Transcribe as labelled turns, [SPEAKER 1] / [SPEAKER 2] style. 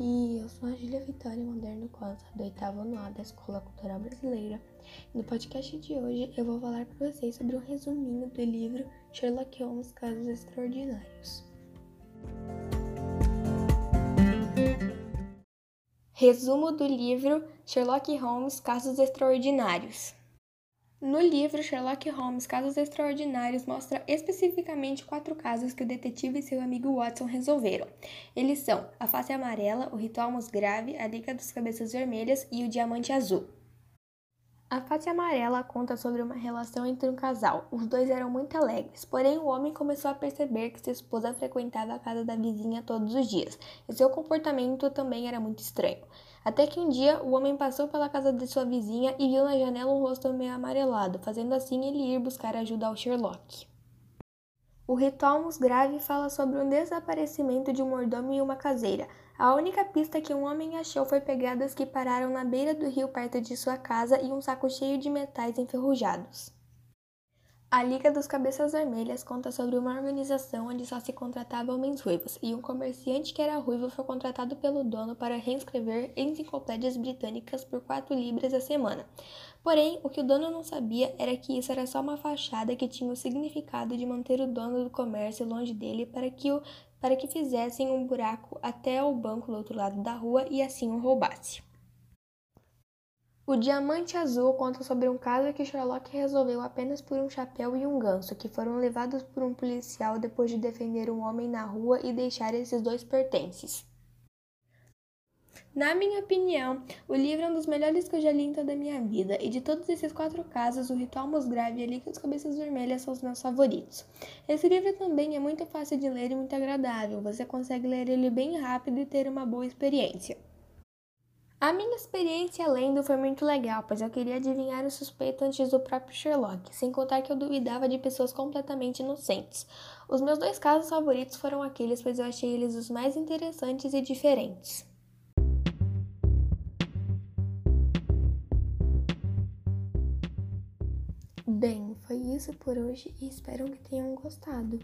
[SPEAKER 1] Oi, eu sou a Júlia Vitória Moderno Costa, do oitavo ano A da Escola Cultural Brasileira. No podcast de hoje eu vou falar para vocês sobre um resuminho do livro Sherlock Holmes Casos Extraordinários. Resumo do livro Sherlock Holmes Casos Extraordinários. No livro, Sherlock Holmes Casos Extraordinários mostra especificamente quatro casos que o detetive e seu amigo Watson resolveram. Eles são a face amarela, o ritual grave, a liga dos cabeças vermelhas e o diamante azul. A face amarela conta sobre uma relação entre um casal. Os dois eram muito alegres, porém o homem começou a perceber que sua esposa frequentava a casa da vizinha todos os dias, e seu comportamento também era muito estranho. Até que um dia o homem passou pela casa de sua vizinha e viu na janela um rosto meio amarelado, fazendo assim ele ir buscar ajuda ao Sherlock. O ritual grave fala sobre um desaparecimento de um mordomo e uma caseira. A única pista que um homem achou foi pegadas que pararam na beira do rio perto de sua casa e um saco cheio de metais enferrujados. A Liga dos Cabeças Vermelhas conta sobre uma organização onde só se contratava homens ruivos, e um comerciante que era ruivo foi contratado pelo dono para reescrever enciclopédias britânicas por 4 libras a semana. Porém, o que o dono não sabia era que isso era só uma fachada que tinha o significado de manter o dono do comércio longe dele para que, o, para que fizessem um buraco até o banco do outro lado da rua e assim o roubasse. O Diamante Azul conta sobre um caso que Sherlock resolveu apenas por um chapéu e um ganso, que foram levados por um policial depois de defender um homem na rua e deixar esses dois pertences. Na minha opinião, o livro é um dos melhores que eu já li em toda a minha vida, e de todos esses quatro casos, o Ritual Musgrave e a Liga das Cabeças Vermelhas são os meus favoritos. Esse livro também é muito fácil de ler e muito agradável, você consegue ler ele bem rápido e ter uma boa experiência. A minha experiência lendo foi muito legal, pois eu queria adivinhar o suspeito antes do próprio Sherlock, sem contar que eu duvidava de pessoas completamente inocentes. Os meus dois casos favoritos foram aqueles, pois eu achei eles os mais interessantes e diferentes. Bem, foi isso por hoje e espero que tenham gostado.